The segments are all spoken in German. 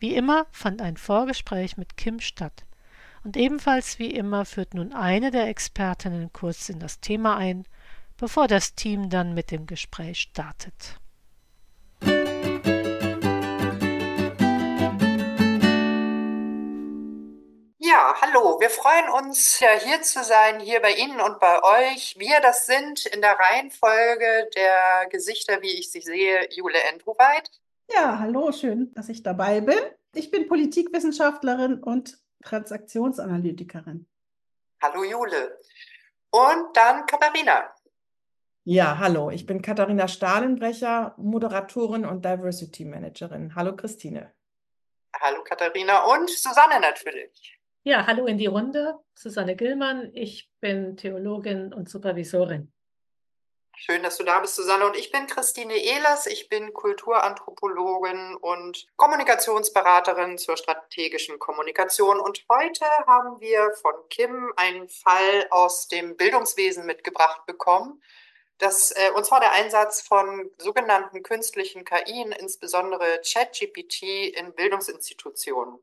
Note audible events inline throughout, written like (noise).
Wie immer fand ein Vorgespräch mit Kim statt. Und ebenfalls wie immer führt nun eine der Expertinnen kurz in das Thema ein, bevor das Team dann mit dem Gespräch startet. Ja, hallo. Wir freuen uns, ja, hier zu sein, hier bei Ihnen und bei euch. Wir, das sind in der Reihenfolge der Gesichter, wie ich sie sehe, Jule Endruweit. Ja, hallo, schön, dass ich dabei bin. Ich bin Politikwissenschaftlerin und Transaktionsanalytikerin. Hallo, Jule. Und dann Katharina. Ja, hallo, ich bin Katharina Stahlenbrecher, Moderatorin und Diversity Managerin. Hallo, Christine. Hallo, Katharina. Und Susanne natürlich. Ja, hallo in die Runde. Susanne Gillmann. Ich bin Theologin und Supervisorin. Schön, dass du da bist, Susanne. Und ich bin Christine Ehlers. Ich bin Kulturanthropologin und Kommunikationsberaterin zur strategischen Kommunikation. Und heute haben wir von Kim einen Fall aus dem Bildungswesen mitgebracht bekommen, dass äh, und zwar der Einsatz von sogenannten künstlichen KI, insbesondere ChatGPT, in Bildungsinstitutionen.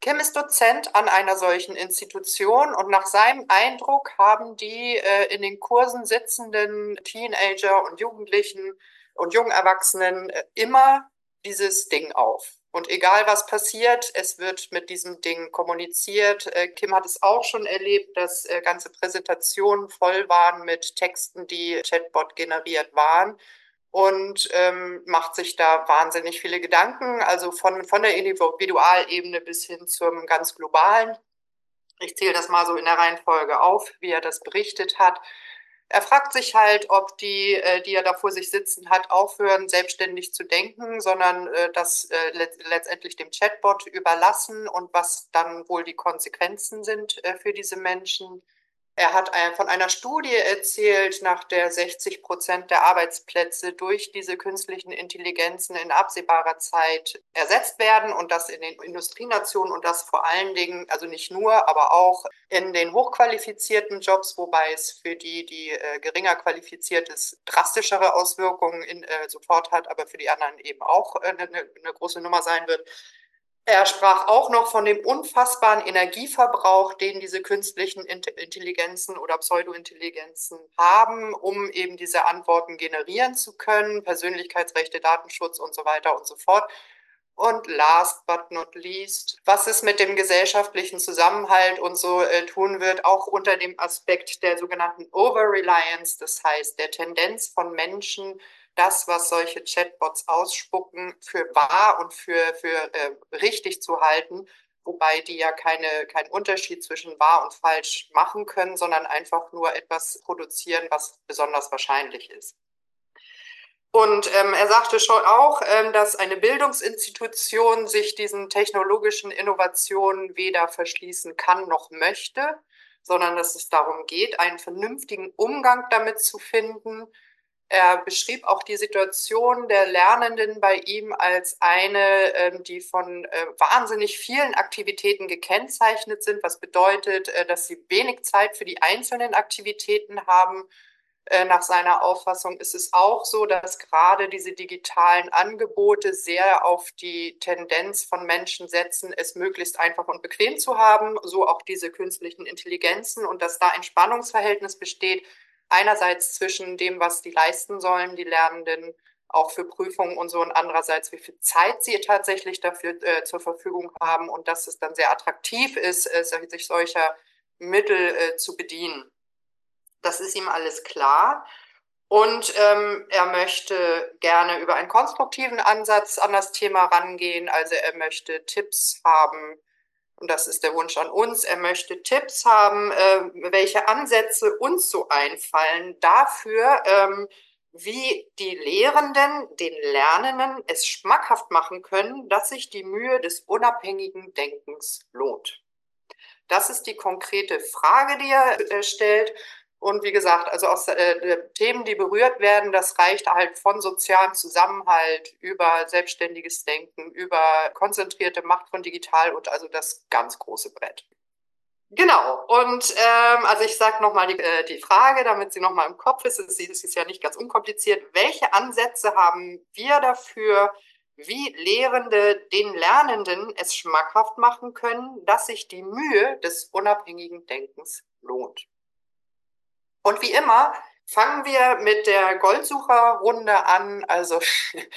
Kim ist Dozent an einer solchen Institution und nach seinem Eindruck haben die äh, in den Kursen sitzenden Teenager und Jugendlichen und jungen Erwachsenen äh, immer dieses Ding auf. Und egal was passiert, es wird mit diesem Ding kommuniziert. Äh, Kim hat es auch schon erlebt, dass äh, ganze Präsentationen voll waren mit Texten, die Chatbot generiert waren und ähm, macht sich da wahnsinnig viele Gedanken, also von, von der Individualebene bis hin zum ganz globalen. Ich zähle das mal so in der Reihenfolge auf, wie er das berichtet hat. Er fragt sich halt, ob die, äh, die er da vor sich sitzen hat, aufhören, selbstständig zu denken, sondern äh, das äh, let letztendlich dem Chatbot überlassen und was dann wohl die Konsequenzen sind für diese Menschen. Er hat von einer Studie erzählt, nach der 60 Prozent der Arbeitsplätze durch diese künstlichen Intelligenzen in absehbarer Zeit ersetzt werden und das in den Industrienationen und das vor allen Dingen, also nicht nur, aber auch in den hochqualifizierten Jobs, wobei es für die, die äh, geringer qualifiziert ist, drastischere Auswirkungen in, äh, sofort hat, aber für die anderen eben auch äh, eine, eine große Nummer sein wird. Er sprach auch noch von dem unfassbaren Energieverbrauch, den diese künstlichen Intelligenzen oder Pseudointelligenzen haben, um eben diese Antworten generieren zu können, Persönlichkeitsrechte, Datenschutz und so weiter und so fort. Und last but not least, was es mit dem gesellschaftlichen Zusammenhalt und so äh, tun wird, auch unter dem Aspekt der sogenannten Over-Reliance, das heißt der Tendenz von Menschen, das, was solche Chatbots ausspucken, für wahr und für, für äh, richtig zu halten, wobei die ja keine, keinen Unterschied zwischen wahr und falsch machen können, sondern einfach nur etwas produzieren, was besonders wahrscheinlich ist. Und ähm, er sagte schon auch, ähm, dass eine Bildungsinstitution sich diesen technologischen Innovationen weder verschließen kann noch möchte, sondern dass es darum geht, einen vernünftigen Umgang damit zu finden, er beschrieb auch die Situation der Lernenden bei ihm als eine, ähm, die von äh, wahnsinnig vielen Aktivitäten gekennzeichnet sind, was bedeutet, äh, dass sie wenig Zeit für die einzelnen Aktivitäten haben. Äh, nach seiner Auffassung ist es auch so, dass gerade diese digitalen Angebote sehr auf die Tendenz von Menschen setzen, es möglichst einfach und bequem zu haben, so auch diese künstlichen Intelligenzen und dass da ein Spannungsverhältnis besteht einerseits zwischen dem, was die leisten sollen, die Lernenden auch für Prüfungen und so und andererseits, wie viel Zeit sie tatsächlich dafür äh, zur Verfügung haben und dass es dann sehr attraktiv ist, äh, sich solcher Mittel äh, zu bedienen. Das ist ihm alles klar. Und ähm, er möchte gerne über einen konstruktiven Ansatz an das Thema rangehen. Also er möchte Tipps haben, und das ist der Wunsch an uns, er möchte Tipps haben, äh, welche Ansätze uns so einfallen dafür, ähm, wie die Lehrenden den Lernenden es schmackhaft machen können, dass sich die Mühe des unabhängigen Denkens lohnt. Das ist die konkrete Frage, die er äh, stellt. Und wie gesagt, also aus äh, Themen, die berührt werden, das reicht halt von sozialem Zusammenhalt über selbstständiges Denken, über konzentrierte Macht von digital und also das ganz große Brett. Genau, und ähm, also ich sage nochmal die, äh, die Frage, damit sie nochmal im Kopf ist, es ist ja nicht ganz unkompliziert. Welche Ansätze haben wir dafür, wie Lehrende den Lernenden es schmackhaft machen können, dass sich die Mühe des unabhängigen Denkens lohnt? Und wie immer fangen wir mit der Goldsucherrunde an. Also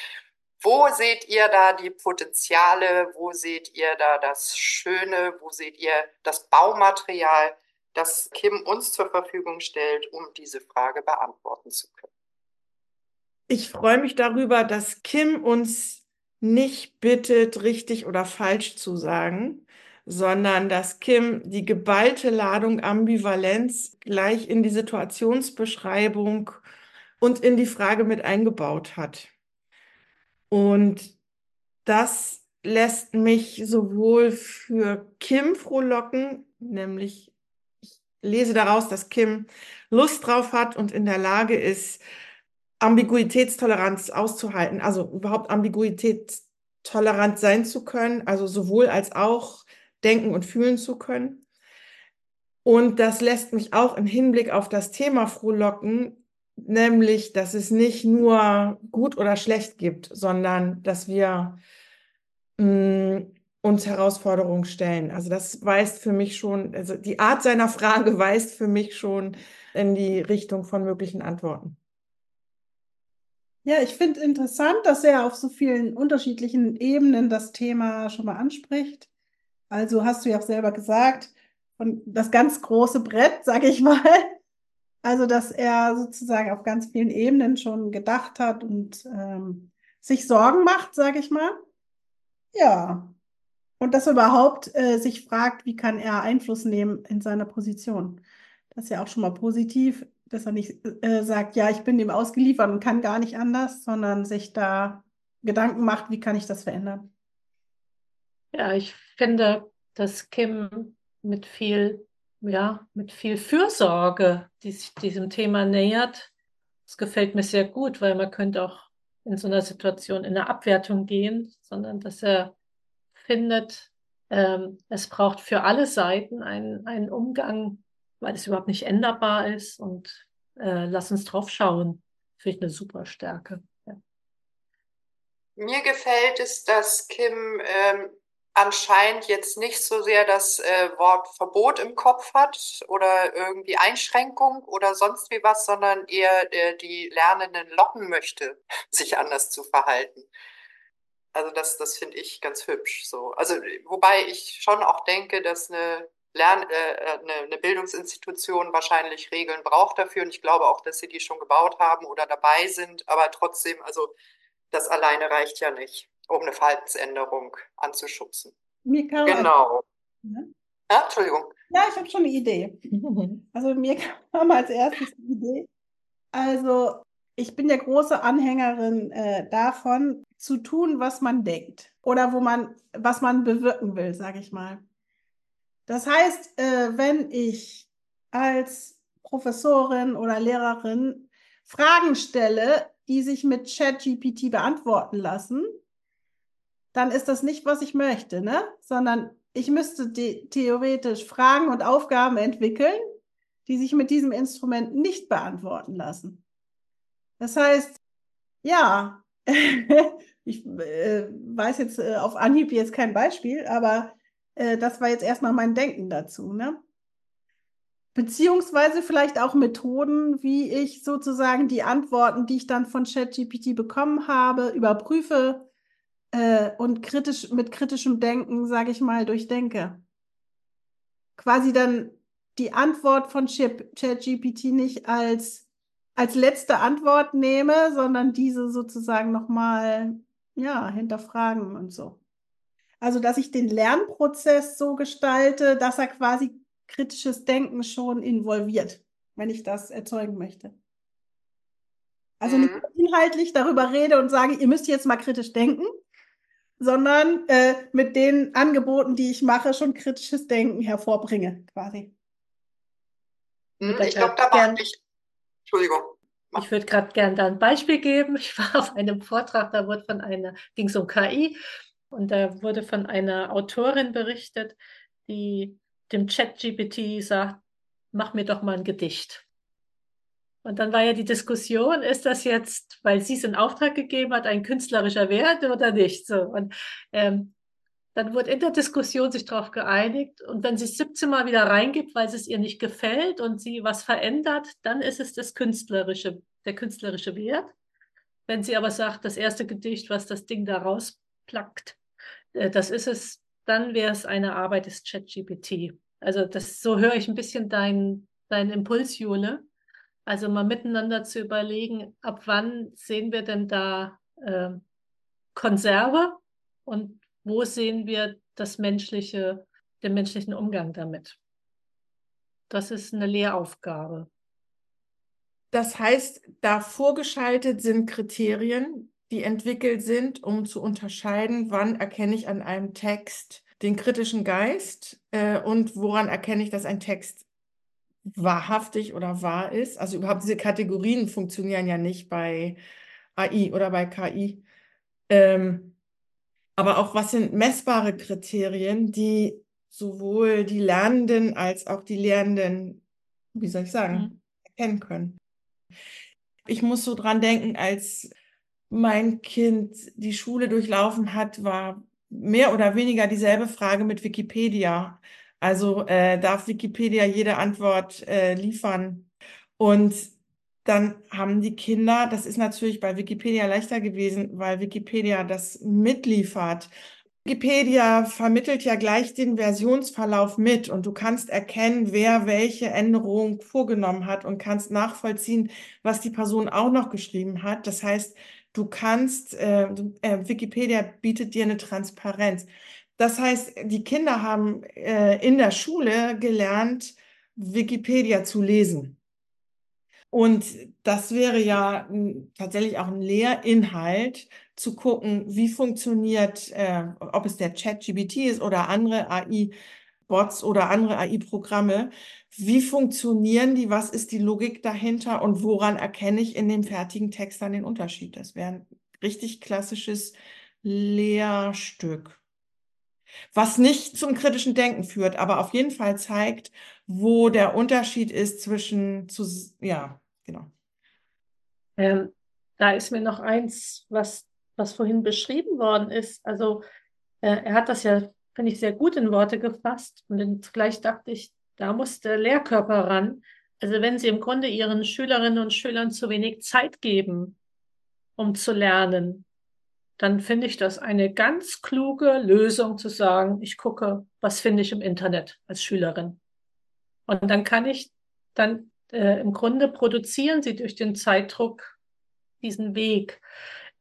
(laughs) wo seht ihr da die Potenziale? Wo seht ihr da das Schöne? Wo seht ihr das Baumaterial, das Kim uns zur Verfügung stellt, um diese Frage beantworten zu können? Ich freue mich darüber, dass Kim uns nicht bittet, richtig oder falsch zu sagen, sondern dass Kim die geballte Ladung Ambivalenz gleich in die Situationsbeschreibung und in die Frage mit eingebaut hat. Und das lässt mich sowohl für Kim frohlocken, nämlich ich lese daraus, dass Kim Lust drauf hat und in der Lage ist, Ambiguitätstoleranz auszuhalten, also überhaupt ambiguitätstolerant sein zu können, also sowohl als auch denken und fühlen zu können. Und das lässt mich auch im Hinblick auf das Thema frohlocken, nämlich, dass es nicht nur gut oder schlecht gibt, sondern dass wir mh, mm, uns Herausforderungen stellen. Also das weist für mich schon, also die Art seiner Frage (laughs) weist für mich schon in die Richtung von möglichen Antworten. Ja, ich finde interessant, dass er auf so vielen unterschiedlichen Ebenen das Thema schon mal anspricht. Also hast du ja auch selber gesagt, und das ganz große Brett, (laughs) sage ich mal. Also, dass er sozusagen auf ganz vielen Ebenen schon gedacht hat und ähm, sich Sorgen macht, sage ich mal. Ja. Und dass er überhaupt äh, sich fragt, wie kann er Einfluss nehmen in seiner Position. Das ist ja auch schon mal positiv, dass er nicht äh, sagt, ja, ich bin dem ausgeliefert und kann gar nicht anders, sondern sich da Gedanken macht, wie kann ich das verändern. Ja, ich finde, dass Kim mit viel, ja, mit viel Fürsorge die sich diesem Thema nähert. Das gefällt mir sehr gut, weil man könnte auch in so einer Situation in eine Abwertung gehen, sondern dass er findet, ähm, es braucht für alle Seiten einen, einen Umgang, weil es überhaupt nicht änderbar ist und äh, lass uns drauf schauen. Finde ich eine super Stärke. Ja. Mir gefällt es, dass Kim ähm, anscheinend jetzt nicht so sehr das äh, Wort Verbot im Kopf hat oder irgendwie Einschränkung oder sonst wie was, sondern eher äh, die Lernenden locken möchte, (laughs) sich anders zu verhalten. Also das, das finde ich ganz hübsch. So. Also wobei ich schon auch denke, dass eine, Lern, äh, äh, eine, eine Bildungsinstitution wahrscheinlich Regeln braucht dafür und ich glaube auch, dass sie die schon gebaut haben oder dabei sind. Aber trotzdem, also das alleine reicht ja nicht um eine Verhaltensänderung anzuschubsen. Mir kam genau. ja? ja, Entschuldigung. Ja, ich habe schon eine Idee. (laughs) Also mir kam als erstes die Idee. Also ich bin ja große Anhängerin äh, davon, zu tun, was man denkt oder wo man, was man bewirken will, sage ich mal. Das heißt, äh, wenn ich als Professorin oder Lehrerin Fragen stelle, die sich mit ChatGPT beantworten lassen, dann ist das nicht, was ich möchte, ne? Sondern ich müsste theoretisch Fragen und Aufgaben entwickeln, die sich mit diesem Instrument nicht beantworten lassen. Das heißt, ja, (laughs) ich äh, weiß jetzt äh, auf Anhieb jetzt kein Beispiel, aber äh, das war jetzt erstmal mein Denken dazu, ne? Beziehungsweise vielleicht auch Methoden, wie ich sozusagen die Antworten, die ich dann von ChatGPT bekommen habe, überprüfe, äh, und kritisch, mit kritischem Denken, sage ich mal, durchdenke. Quasi dann die Antwort von ChatGPT nicht als, als letzte Antwort nehme, sondern diese sozusagen nochmal ja, hinterfragen und so. Also, dass ich den Lernprozess so gestalte, dass er quasi kritisches Denken schon involviert, wenn ich das erzeugen möchte. Also nicht inhaltlich darüber rede und sage, ihr müsst jetzt mal kritisch denken, sondern äh, mit den Angeboten, die ich mache, schon kritisches Denken hervorbringe, quasi. Hm, ich glaube, da war ich. Entschuldigung. Ich würde gerade gerne da ein Beispiel geben. Ich war auf einem Vortrag, da wurde von einer, ging es um KI und da wurde von einer Autorin berichtet, die dem Chat-GPT sagt, mach mir doch mal ein Gedicht. Und dann war ja die Diskussion, ist das jetzt, weil sie es in Auftrag gegeben hat, ein künstlerischer Wert oder nicht? So. Und ähm, dann wurde in der Diskussion sich darauf geeinigt. Und wenn sie es 17 Mal wieder reingibt, weil es ihr nicht gefällt und sie was verändert, dann ist es das künstlerische, der künstlerische Wert. Wenn sie aber sagt, das erste Gedicht, was das Ding da rausplackt, äh, das ist es, dann wäre es eine Arbeit des ChatGPT. Also das, so höre ich ein bisschen deinen dein Impuls, Jule. Also mal miteinander zu überlegen, ab wann sehen wir denn da äh, Konserve und wo sehen wir das menschliche, den menschlichen Umgang damit. Das ist eine Lehraufgabe. Das heißt, da vorgeschaltet sind Kriterien, die entwickelt sind, um zu unterscheiden, wann erkenne ich an einem Text den kritischen Geist äh, und woran erkenne ich, dass ein Text wahrhaftig oder wahr ist. Also überhaupt diese Kategorien funktionieren ja nicht bei AI oder bei KI. Ähm, aber auch was sind messbare Kriterien, die sowohl die Lernenden als auch die Lehrenden, wie soll ich sagen, mhm. erkennen können. Ich muss so dran denken, als mein Kind die Schule durchlaufen hat, war mehr oder weniger dieselbe Frage mit Wikipedia. Also äh, darf Wikipedia jede Antwort äh, liefern. Und dann haben die Kinder, das ist natürlich bei Wikipedia leichter gewesen, weil Wikipedia das mitliefert. Wikipedia vermittelt ja gleich den Versionsverlauf mit und du kannst erkennen, wer welche Änderung vorgenommen hat und kannst nachvollziehen, was die Person auch noch geschrieben hat. Das heißt, du kannst, äh, äh, Wikipedia bietet dir eine Transparenz. Das heißt, die Kinder haben äh, in der Schule gelernt, Wikipedia zu lesen. Und das wäre ja tatsächlich auch ein Lehrinhalt, zu gucken, wie funktioniert, äh, ob es der Chat-GBT ist oder andere AI-Bots oder andere AI-Programme, wie funktionieren die, was ist die Logik dahinter und woran erkenne ich in dem fertigen Text dann den Unterschied? Das wäre ein richtig klassisches Lehrstück was nicht zum kritischen Denken führt, aber auf jeden Fall zeigt, wo der Unterschied ist zwischen, zu, ja, genau. Ähm, da ist mir noch eins, was, was vorhin beschrieben worden ist. Also äh, er hat das ja, finde ich, sehr gut in Worte gefasst. Und zugleich dachte ich, da muss der Lehrkörper ran. Also wenn Sie im Grunde Ihren Schülerinnen und Schülern zu wenig Zeit geben, um zu lernen, dann finde ich das eine ganz kluge Lösung zu sagen, ich gucke, was finde ich im Internet als Schülerin. Und dann kann ich dann äh, im Grunde produzieren sie durch den Zeitdruck diesen Weg.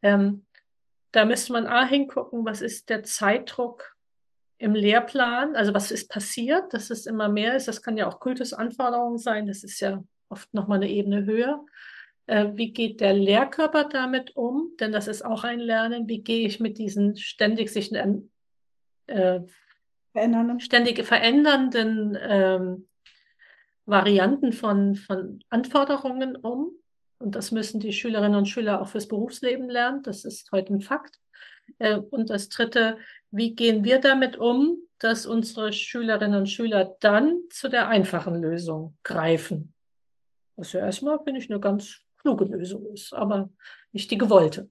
Ähm, da müsste man A hingucken, was ist der Zeitdruck im Lehrplan, also was ist passiert, dass es immer mehr ist. Das kann ja auch Kultusanforderungen sein, das ist ja oft nochmal eine Ebene höher. Äh, wie geht der Lehrkörper damit um? Denn das ist auch ein Lernen. Wie gehe ich mit diesen ständig sich äh, verändernden, ständig verändernden ähm, Varianten von, von Anforderungen um? Und das müssen die Schülerinnen und Schüler auch fürs Berufsleben lernen. Das ist heute ein Fakt. Äh, und das Dritte, wie gehen wir damit um, dass unsere Schülerinnen und Schüler dann zu der einfachen Lösung greifen? Also erstmal bin ich eine ganz kluge Lösung ist, aber nicht die gewollte.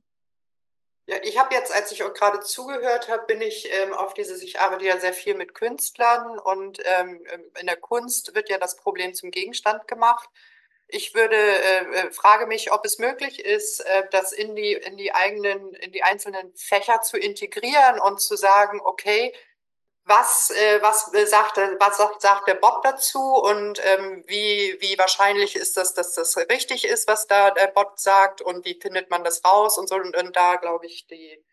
Ja, ich habe jetzt, als ich euch gerade zugehört habe, bin ich ähm, auf dieses, ich arbeite ja sehr viel mit Künstlern und ähm, in der Kunst wird ja das Problem zum Gegenstand gemacht. Ich würde, äh, äh frage mich, ob es möglich ist, äh, das in die, in die eigenen, in die einzelnen Fächer zu integrieren und zu sagen, okay, was, äh, was, sagt, was sagt, sagt der Bot dazu und ähm, wie, wie wahrscheinlich ist das, dass das richtig ist, was da der Bot sagt und wie findet man das raus und so. Und, und da, glaube ich, die,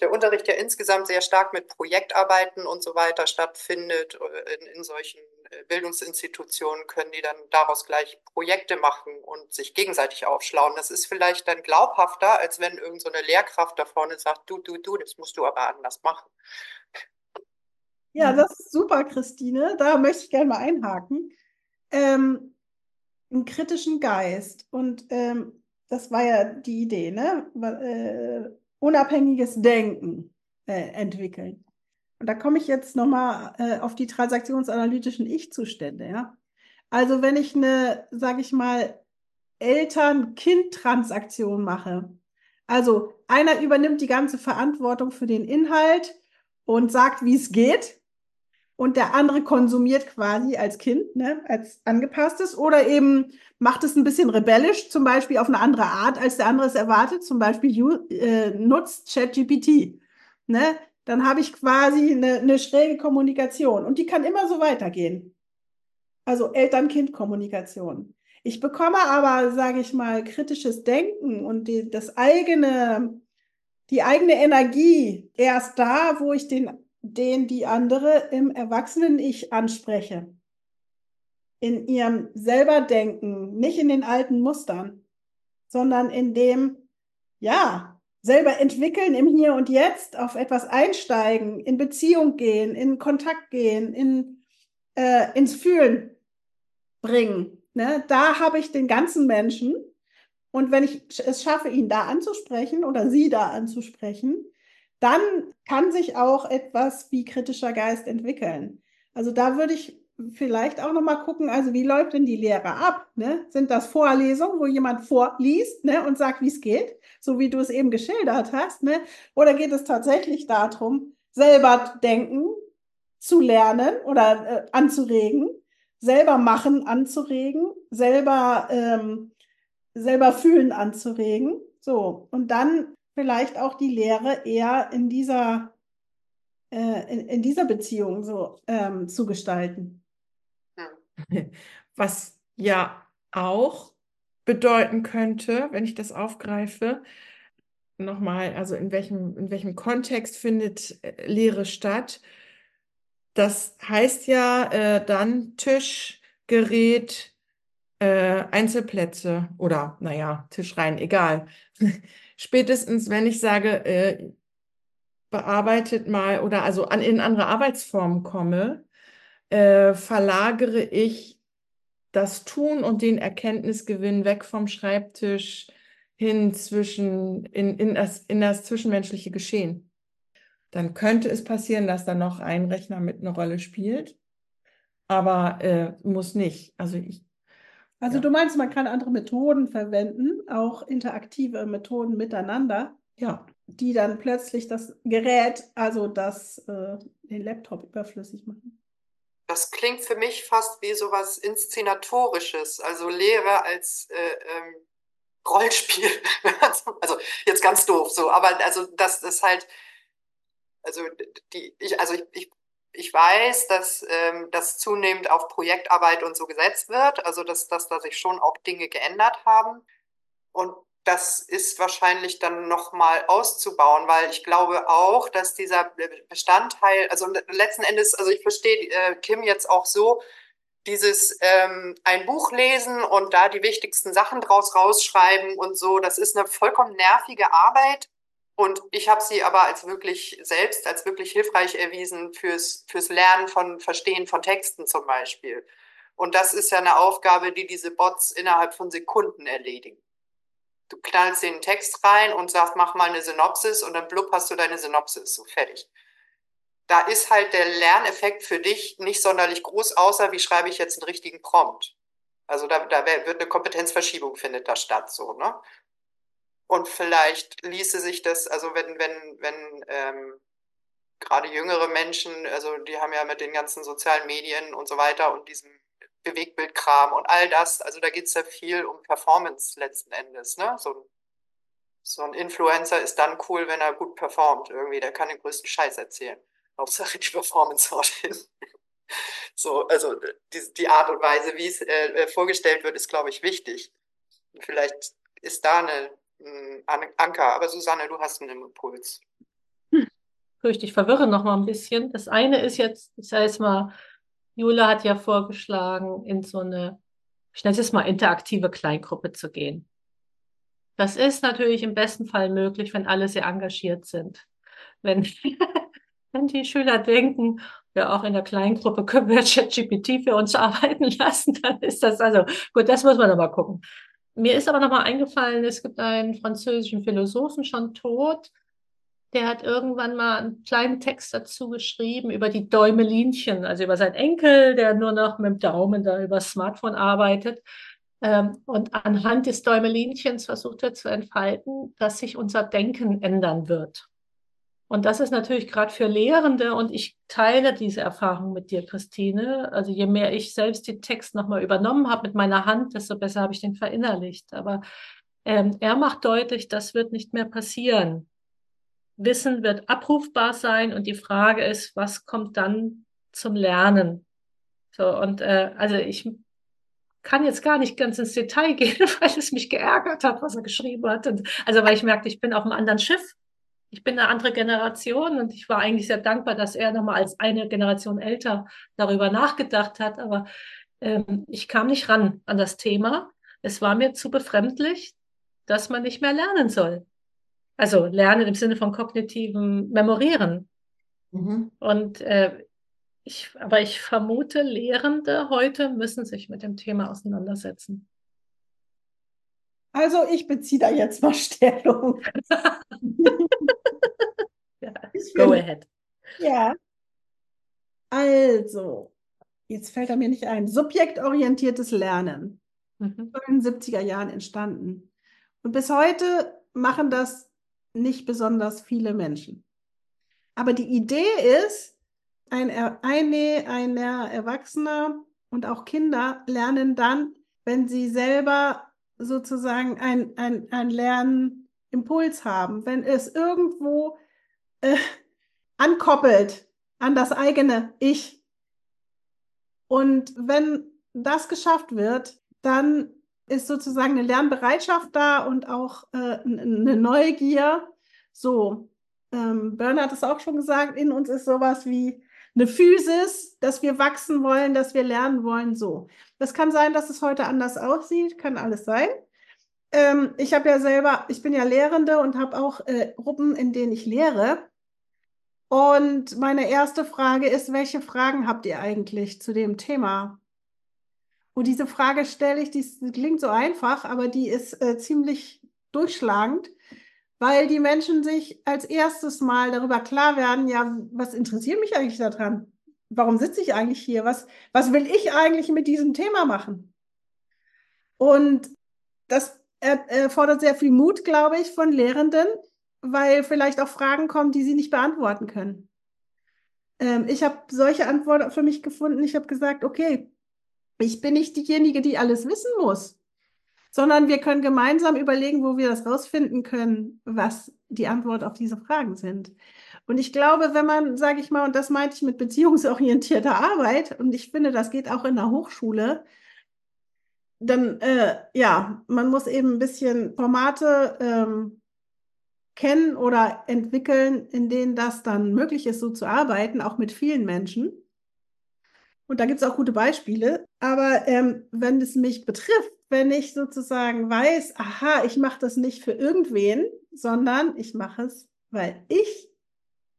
der Unterricht ja insgesamt sehr stark mit Projektarbeiten und so weiter stattfindet. Äh, in, in solchen äh, Bildungsinstitutionen können die dann daraus gleich Projekte machen und sich gegenseitig aufschlauen. Das ist vielleicht dann glaubhafter, als wenn irgendeine so Lehrkraft da vorne sagt, du, du, du, das musst du aber anders machen. Ja, das ist super, Christine. Da möchte ich gerne mal einhaken. Ähm, einen kritischen Geist. Und ähm, das war ja die Idee, ne? Äh, unabhängiges Denken äh, entwickeln. Und da komme ich jetzt nochmal äh, auf die transaktionsanalytischen Ich-Zustände. Ja? Also wenn ich eine, sage ich mal, Eltern-Kind-Transaktion mache, also einer übernimmt die ganze Verantwortung für den Inhalt und sagt, wie es geht, und der andere konsumiert quasi als Kind, ne, als angepasstes oder eben macht es ein bisschen rebellisch, zum Beispiel auf eine andere Art, als der andere es erwartet, zum Beispiel äh, nutzt ChatGPT. Ne? Dann habe ich quasi eine, eine schräge Kommunikation und die kann immer so weitergehen. Also Eltern-Kind-Kommunikation. Ich bekomme aber, sage ich mal, kritisches Denken und die, das eigene, die eigene Energie erst da, wo ich den den die andere im Erwachsenen-Ich anspreche. In ihrem selber Denken, nicht in den alten Mustern, sondern in dem, ja, selber entwickeln im Hier und Jetzt, auf etwas einsteigen, in Beziehung gehen, in Kontakt gehen, in, äh, ins Fühlen bringen. Ne? Da habe ich den ganzen Menschen. Und wenn ich es schaffe, ihn da anzusprechen oder sie da anzusprechen, dann kann sich auch etwas wie kritischer Geist entwickeln. Also da würde ich vielleicht auch noch mal gucken, also wie läuft denn die Lehre ab? Ne? Sind das Vorlesungen, wo jemand vorliest ne, und sagt, wie es geht, so wie du es eben geschildert hast? Ne? Oder geht es tatsächlich darum, selber denken zu lernen oder äh, anzuregen, selber machen anzuregen, selber, ähm, selber fühlen anzuregen? So, und dann vielleicht auch die Lehre eher in dieser, äh, in, in, dieser Beziehung so ähm, zu gestalten. (laughs) Was ja auch bedeuten könnte, wenn ich das aufgreife, nochmal, also in welchem, in welchem Kontext findet äh, Lehre statt? Das heißt ja äh, dann Tisch, Gerät, äh, Einzelplätze oder naja, Tischreihen, egal. (laughs) spätestens, wenn ich sage, äh, bearbeitet mal oder also an, in andere Arbeitsformen komme, äh, verlagere ich das Tun und den Erkenntnisgewinn weg vom Schreibtisch hin zwischen in, in, das, in das zwischenmenschliche Geschehen. Dann könnte es passieren, dass da noch ein Rechner mit eine Rolle spielt, aber äh, muss nicht. Also ich also ja. du meinst, man kann andere Methoden verwenden, auch interaktive Methoden miteinander, ja. die dann plötzlich das Gerät, also das, äh, den Laptop überflüssig machen. Das klingt für mich fast wie sowas Inszenatorisches, also Lehre als äh, ähm, Rollspiel. (laughs) also jetzt ganz doof so, aber also das ist halt, also die, ich, also ich, ich ich weiß, dass ähm, das zunehmend auf Projektarbeit und so gesetzt wird, also dass, dass da sich schon auch Dinge geändert haben. Und das ist wahrscheinlich dann nochmal auszubauen, weil ich glaube auch, dass dieser Bestandteil, also letzten Endes, also ich verstehe äh, Kim jetzt auch so, dieses ähm, ein Buch lesen und da die wichtigsten Sachen draus rausschreiben und so, das ist eine vollkommen nervige Arbeit, und ich habe sie aber als wirklich selbst, als wirklich hilfreich erwiesen fürs, fürs Lernen von Verstehen von Texten zum Beispiel. Und das ist ja eine Aufgabe, die diese Bots innerhalb von Sekunden erledigen. Du knallst den Text rein und sagst, mach mal eine Synopsis und dann blub hast du deine Synopsis, so fertig. Da ist halt der Lerneffekt für dich nicht sonderlich groß, außer wie schreibe ich jetzt einen richtigen Prompt. Also da, da wird eine Kompetenzverschiebung findet da statt, so, ne? Und vielleicht ließe sich das, also wenn, wenn, wenn ähm, gerade jüngere Menschen, also die haben ja mit den ganzen sozialen Medien und so weiter und diesem Bewegbildkram und all das, also da geht es ja viel um Performance letzten Endes. Ne? So, ein, so ein Influencer ist dann cool, wenn er gut performt irgendwie, der kann den größten Scheiß erzählen. Hauptsache die Performance haut. (laughs) So, also die, die Art und Weise, wie es äh, vorgestellt wird, ist, glaube ich, wichtig. Vielleicht ist da eine Anker. Aber Susanne, du hast einen Impuls. fürchte, ich verwirre noch mal ein bisschen. Das eine ist jetzt, ich sage jetzt mal, Jule hat ja vorgeschlagen, in so eine, ich nenne es jetzt mal interaktive Kleingruppe zu gehen. Das ist natürlich im besten Fall möglich, wenn alle sehr engagiert sind. Wenn, (laughs) wenn die Schüler denken, ja, auch in der Kleingruppe können wir ChatGPT für uns (laughs) arbeiten lassen, dann ist das also, gut, das muss man aber gucken. Mir ist aber nochmal eingefallen, es gibt einen französischen Philosophen schon tot, der hat irgendwann mal einen kleinen Text dazu geschrieben über die Däumelinchen, also über seinen Enkel, der nur noch mit dem Daumen da über das Smartphone arbeitet. Ähm, und anhand des Däumelinchens versucht er zu entfalten, dass sich unser Denken ändern wird. Und das ist natürlich gerade für Lehrende, und ich teile diese Erfahrung mit dir, Christine. Also je mehr ich selbst den Text nochmal übernommen habe mit meiner Hand, desto besser habe ich den verinnerlicht. Aber ähm, er macht deutlich, das wird nicht mehr passieren. Wissen wird abrufbar sein und die Frage ist, was kommt dann zum Lernen? So, und äh, also ich kann jetzt gar nicht ganz ins Detail (laughs) gehen, weil es mich geärgert hat, was er geschrieben hat. Und, also weil ich merkte, ich bin auf einem anderen Schiff. Ich bin eine andere Generation und ich war eigentlich sehr dankbar, dass er nochmal als eine Generation älter darüber nachgedacht hat. Aber ähm, ich kam nicht ran an das Thema. Es war mir zu befremdlich, dass man nicht mehr lernen soll. Also lernen im Sinne von kognitiven Memorieren. Mhm. Und äh, ich, aber ich vermute, Lehrende heute müssen sich mit dem Thema auseinandersetzen. Also ich beziehe da jetzt mal Stellung. (laughs) go ahead. Ja. Also, jetzt fällt er mir nicht ein. Subjektorientiertes Lernen. Mhm. In den 70er Jahren entstanden. Und bis heute machen das nicht besonders viele Menschen. Aber die Idee ist, ein, eine, ein Erwachsener und auch Kinder lernen dann, wenn sie selber sozusagen ein, ein, ein Lernimpuls haben, wenn es irgendwo äh, ankoppelt an das eigene Ich. Und wenn das geschafft wird, dann ist sozusagen eine Lernbereitschaft da und auch äh, eine Neugier. So, ähm, Bernhard hat es auch schon gesagt, in uns ist sowas wie eine Physis, dass wir wachsen wollen, dass wir lernen wollen. So, das kann sein, dass es heute anders aussieht, kann alles sein. Ähm, ich habe ja selber, ich bin ja Lehrende und habe auch äh, Gruppen, in denen ich lehre. Und meine erste Frage ist, welche Fragen habt ihr eigentlich zu dem Thema? Und diese Frage stelle ich, die klingt so einfach, aber die ist äh, ziemlich durchschlagend, weil die Menschen sich als erstes mal darüber klar werden, ja, was interessiert mich eigentlich daran? Warum sitze ich eigentlich hier? Was, was will ich eigentlich mit diesem Thema machen? Und das erfordert sehr viel Mut, glaube ich, von Lehrenden, weil vielleicht auch Fragen kommen, die sie nicht beantworten können. Ähm, ich habe solche Antworten für mich gefunden. Ich habe gesagt, okay, ich bin nicht diejenige, die alles wissen muss, sondern wir können gemeinsam überlegen, wo wir das rausfinden können, was die Antwort auf diese Fragen sind. Und ich glaube, wenn man, sage ich mal, und das meinte ich mit beziehungsorientierter Arbeit, und ich finde, das geht auch in der Hochschule, dann, äh, ja, man muss eben ein bisschen Formate ähm, kennen oder entwickeln, in denen das dann möglich ist, so zu arbeiten, auch mit vielen Menschen. Und da gibt es auch gute Beispiele. Aber ähm, wenn es mich betrifft, wenn ich sozusagen weiß, aha, ich mache das nicht für irgendwen, sondern ich mache es, weil ich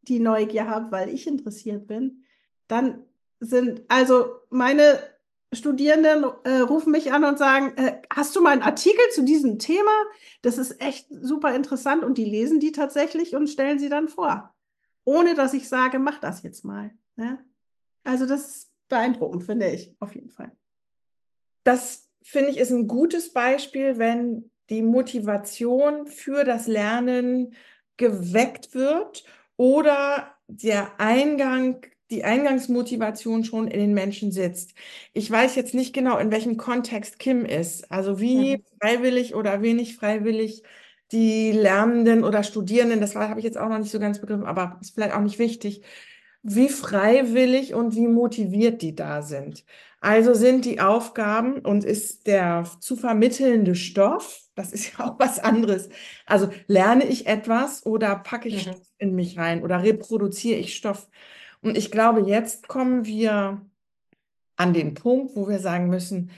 die Neugier habe, weil ich interessiert bin, dann sind also meine Studierenden äh, rufen mich an und sagen, äh, hast du mal einen Artikel zu diesem Thema? Das ist echt super interessant und die lesen die tatsächlich und stellen sie dann vor, ohne dass ich sage, mach das jetzt mal. Ne? Also das ist beeindruckend, finde ich, auf jeden Fall. Das finde ich ist ein gutes Beispiel, wenn die Motivation für das Lernen geweckt wird oder der Eingang, die Eingangsmotivation schon in den Menschen sitzt. Ich weiß jetzt nicht genau, in welchem Kontext Kim ist, also wie ja. freiwillig oder wenig freiwillig die Lernenden oder Studierenden, das habe ich jetzt auch noch nicht so ganz begriffen, aber ist vielleicht auch nicht wichtig, wie freiwillig und wie motiviert die da sind. Also sind die Aufgaben und ist der zu vermittelnde Stoff Das ist ja auch was anderes. Also lerne ich etwas oder packe ich Mhm. Stoff in mich rein oder reproduziere ich Stoff? Und ich glaube, jetzt kommen wir an den Punkt, wo wir sagen müssen,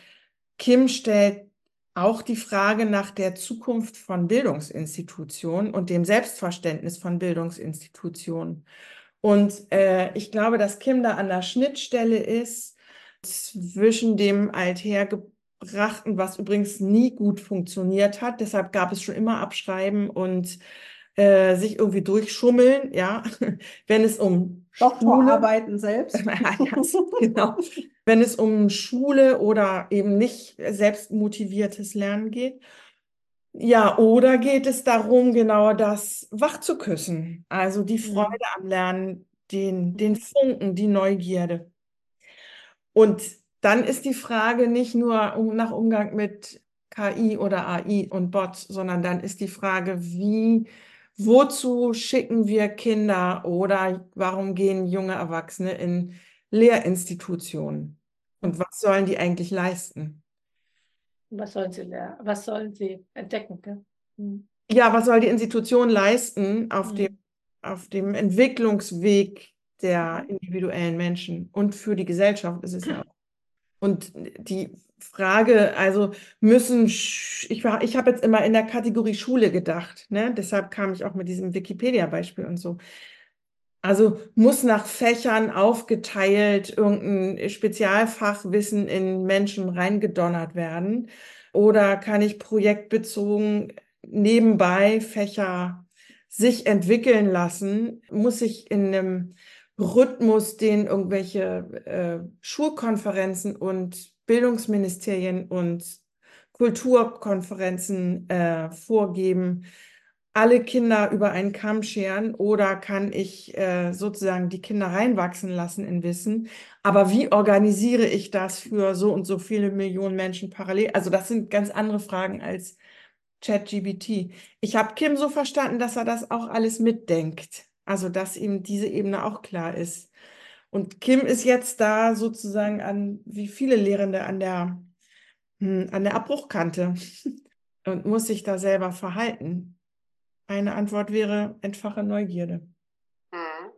Kim stellt auch die Frage nach der Zukunft von Bildungsinstitutionen und dem Selbstverständnis von Bildungsinstitutionen. Und äh, ich glaube, dass Kim da an der Schnittstelle ist zwischen dem Althergebrachten, was übrigens nie gut funktioniert hat. Deshalb gab es schon immer Abschreiben und äh, sich irgendwie durchschummeln, ja, (laughs) wenn es um Doktorarbeiten selbst. (laughs) ganz genau, wenn es um Schule oder eben nicht selbstmotiviertes Lernen geht. Ja, oder geht es darum, genau das wach zu küssen? Also die Mhm. Freude am Lernen, den, den Funken, die Neugierde. Und dann ist die Frage nicht nur nach Umgang mit KI oder AI und Bots, sondern dann ist die Frage, wie, wozu schicken wir Kinder oder warum gehen junge Erwachsene in Lehrinstitutionen? Und was sollen die eigentlich leisten? Was sollen sie lernen? Was sollen sie entdecken? Gell? Mhm. Ja, was soll die Institution leisten auf Mhm. dem, auf dem Entwicklungsweg der individuellen Menschen und für die Gesellschaft ist es ja auch. (clears throat) Und die Frage, also müssen, ich ich habe jetzt immer in der Kategorie Schule gedacht, ne? Deshalb kam ich auch mit diesem Wikipedia-Beispiel und so. Also muss nach Fächern aufgeteilt irgendein Spezialfachwissen in Menschen reingedonnert werden? Oder kann ich projektbezogen nebenbei Fächer sich entwickeln lassen? Muss ich in einem Rhythmus, den irgendwelche äh, Schulkonferenzen und Bildungsministerien und Kulturkonferenzen äh, vorgeben, alle Kinder über einen Kamm scheren oder kann ich äh, sozusagen die Kinder reinwachsen lassen in Wissen? Aber wie organisiere ich das für so und so viele Millionen Menschen parallel? Also das sind ganz andere Fragen als ChatGPT. Ich habe Kim so verstanden, dass er das auch alles mitdenkt. Also dass ihm diese Ebene auch klar ist. Und Kim ist jetzt da sozusagen an, wie viele Lehrende, an der, hm, an der Abbruchkante (laughs) und muss sich da selber verhalten. Eine Antwort wäre, entfache Neugierde. Mhm.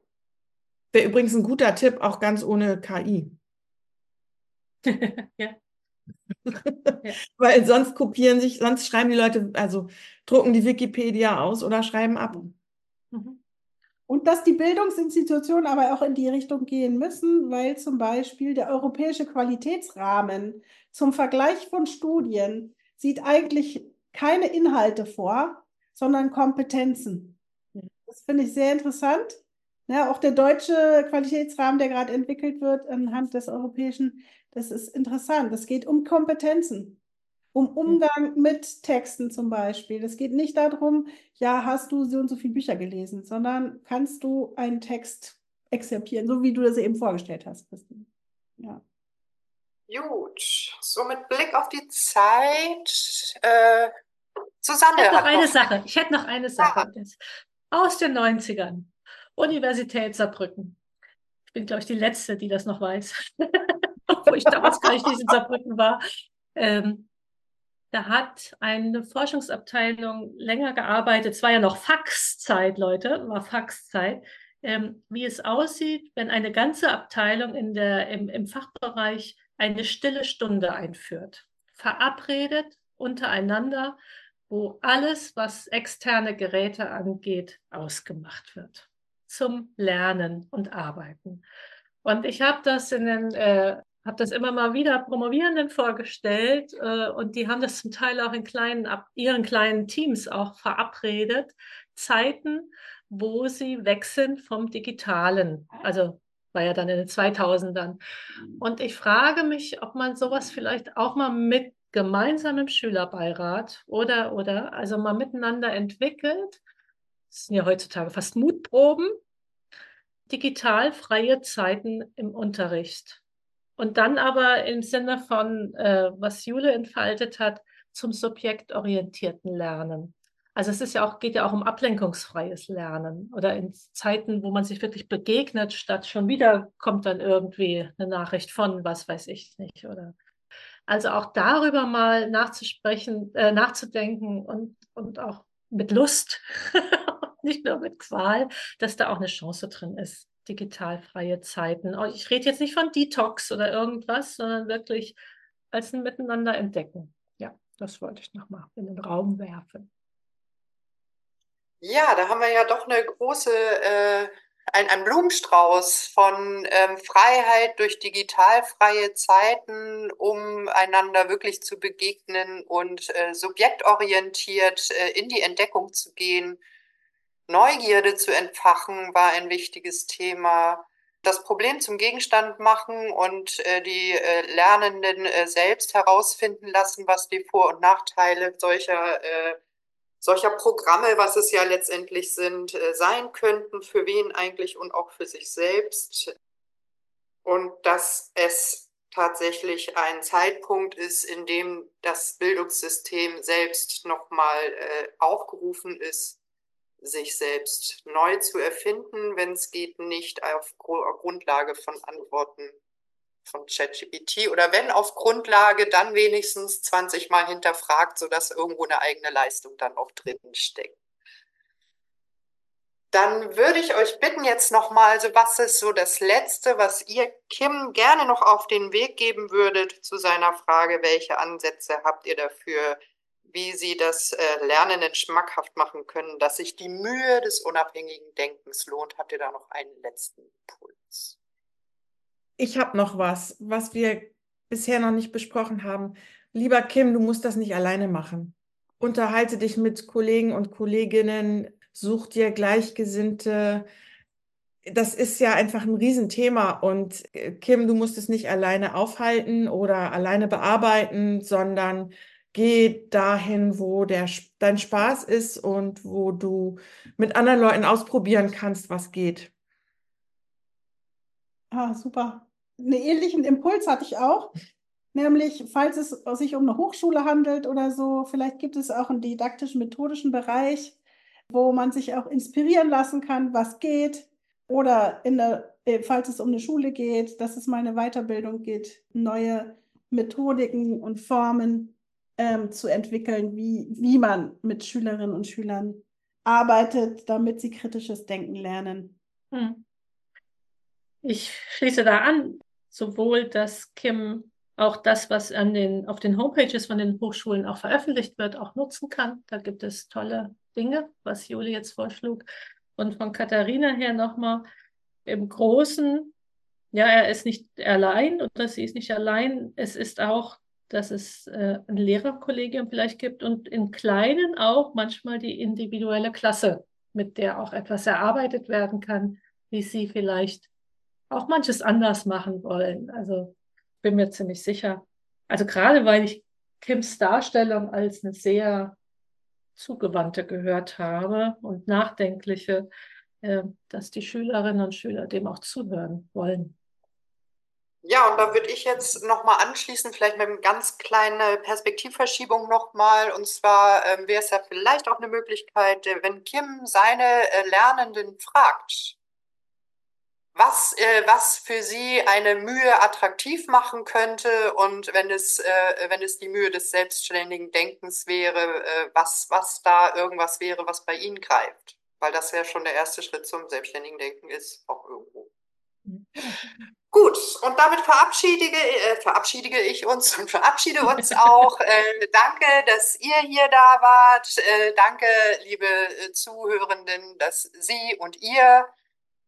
Wäre übrigens ein guter Tipp, auch ganz ohne KI. (laughs) (laughs) Ja. Weil sonst kopieren sich, sonst schreiben die Leute, also drucken die Wikipedia aus oder schreiben ab. Mhm. Und dass die Bildungsinstitutionen aber auch in die Richtung gehen müssen, weil zum Beispiel der europäische Qualitätsrahmen zum Vergleich von Studien sieht eigentlich keine Inhalte vor, sondern Kompetenzen. Das finde ich sehr interessant. Ja, auch der deutsche Qualitätsrahmen, der gerade entwickelt wird anhand des europäischen, das ist interessant. Es geht um Kompetenzen, um Umgang mit Texten zum Beispiel. Es geht nicht darum, ja, hast du so und so viele Bücher gelesen, sondern kannst du einen Text exerpieren, so wie du das eben vorgestellt hast, Christine. Ja. Gut, so mit Blick auf die Zeit. Äh, Susanne Ich hätte noch eine Sache. Ich hätte noch eine Sache. Das- Aus den 90ern. Universität Saarbrücken. Ich bin, glaube ich, die Letzte, die das noch weiß. (laughs) Obwohl ich damals gar nicht in Saarbrücken war. Ähm, da hat eine Forschungsabteilung länger gearbeitet. Es war ja noch Faxzeit, Leute, war Faxzeit. Ähm, wie es aussieht, wenn eine ganze Abteilung in der, im, im Fachbereich eine stille Stunde einführt. Verabredet untereinander, wo alles, was externe Geräte angeht, ausgemacht wird. Zum Lernen und Arbeiten. Und ich habe das in den, äh, habe das immer mal wieder Promovierenden vorgestellt äh, und die haben das zum Teil auch in kleinen, ab ihren kleinen Teams auch verabredet. Zeiten, wo sie weg sind vom Digitalen. Also war ja dann in den 2000ern. Und ich frage mich, ob man sowas vielleicht auch mal mit gemeinsamem Schülerbeirat oder, oder, also mal miteinander entwickelt. Das sind ja heutzutage fast Mutproben. Digital freie Zeiten im Unterricht. Und dann aber im Sinne von, äh, was Jule entfaltet hat, zum subjektorientierten Lernen. Also es ist ja auch, geht ja auch um ablenkungsfreies Lernen oder in Zeiten, wo man sich wirklich begegnet, statt schon wieder kommt dann irgendwie eine Nachricht von, was weiß ich nicht, oder Also auch darüber mal nachzusprechen, äh, nachzudenken und, und auch mit Lust, (laughs) nicht nur mit Qual, dass da auch eine Chance drin ist. Digitalfreie Zeiten. Oh, ich rede jetzt nicht von Detox oder irgendwas, sondern wirklich als ein Miteinander entdecken. Ja, das wollte ich nochmal in den Raum werfen. Ja, da haben wir ja doch eine große äh, ein, ein Blumenstrauß von ähm, Freiheit durch digitalfreie Zeiten, um einander wirklich zu begegnen und äh, subjektorientiert äh, in die Entdeckung zu gehen. Neugierde zu entfachen war ein wichtiges Thema. Das Problem zum Gegenstand machen und äh, die äh, Lernenden äh, selbst herausfinden lassen, was die Vor- und Nachteile solcher äh, solcher Programme, was es ja letztendlich sind, äh, sein könnten, für wen eigentlich und auch für sich selbst. Und dass es tatsächlich ein Zeitpunkt ist, in dem das Bildungssystem selbst nochmal äh, aufgerufen ist, sich selbst neu zu erfinden, wenn es geht, nicht auf Grundlage von Antworten von ChatGPT oder wenn auf Grundlage, dann wenigstens 20 Mal hinterfragt, sodass irgendwo eine eigene Leistung dann auch drin steckt. Dann würde ich euch bitten jetzt nochmal, also was ist so das Letzte, was ihr Kim gerne noch auf den Weg geben würdet zu seiner Frage, welche Ansätze habt ihr dafür, wie sie das äh, Lernenden schmackhaft machen können, dass sich die Mühe des unabhängigen Denkens lohnt. Habt ihr da noch einen letzten Impuls? Ich habe noch was, was wir bisher noch nicht besprochen haben. Lieber Kim, du musst das nicht alleine machen. Unterhalte dich mit Kollegen und Kolleginnen, such dir Gleichgesinnte. Das ist ja einfach ein Riesenthema und äh, Kim, du musst es nicht alleine aufhalten oder alleine bearbeiten, sondern geh dahin, wo der, dein Spaß ist und wo du mit anderen Leuten ausprobieren kannst, was geht. Ah, super. Einen ähnlichen Impuls hatte ich auch. Nämlich, falls es sich um eine Hochschule handelt oder so, vielleicht gibt es auch einen didaktischen, methodischen Bereich, wo man sich auch inspirieren lassen kann, was geht. Oder der, äh, falls es um eine Schule geht, dass es mal eine Weiterbildung geht, neue Methodiken und Formen ähm, zu entwickeln, wie, wie man mit Schülerinnen und Schülern arbeitet, damit sie kritisches Denken lernen. Hm. Ich schließe da an, sowohl dass Kim auch das, was an den, auf den Homepages von den Hochschulen auch veröffentlicht wird, auch nutzen kann. Da gibt es tolle Dinge, was Juli jetzt vorschlug. Und von Katharina her nochmal im Großen, ja, er ist nicht allein oder sie ist nicht allein. Es ist auch, dass es äh, ein Lehrerkollegium vielleicht gibt und in Kleinen auch manchmal die individuelle Klasse, mit der auch etwas erarbeitet werden kann, wie sie vielleicht auch manches anders machen wollen. Also bin mir ziemlich sicher. Also gerade weil ich Kims Darstellung als eine sehr zugewandte gehört habe und nachdenkliche, äh, dass die Schülerinnen und Schüler dem auch zuhören wollen. Ja, und da würde ich jetzt nochmal anschließen, vielleicht mit einer ganz kleinen Perspektivverschiebung nochmal. Und zwar ähm, wäre es ja vielleicht auch eine Möglichkeit, äh, wenn Kim seine äh, Lernenden fragt, was, äh, was für sie eine Mühe attraktiv machen könnte und wenn es, äh, wenn es die Mühe des selbstständigen Denkens wäre, äh, was, was da irgendwas wäre, was bei ihnen greift. Weil das ja schon der erste Schritt zum selbstständigen Denken ist, auch irgendwo. Gut, und damit verabschiede, äh, verabschiede ich uns und verabschiede uns auch. (laughs) Äh, danke, dass ihr hier da wart. Äh, danke, liebe äh, Zuhörenden, dass Sie und ihr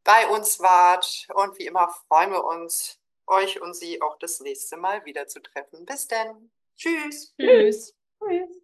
bei uns wart. Und wie immer freuen wir uns, euch und Sie auch das nächste Mal wieder zu treffen. Bis denn. Tschüss. Tschüss. Tschüss.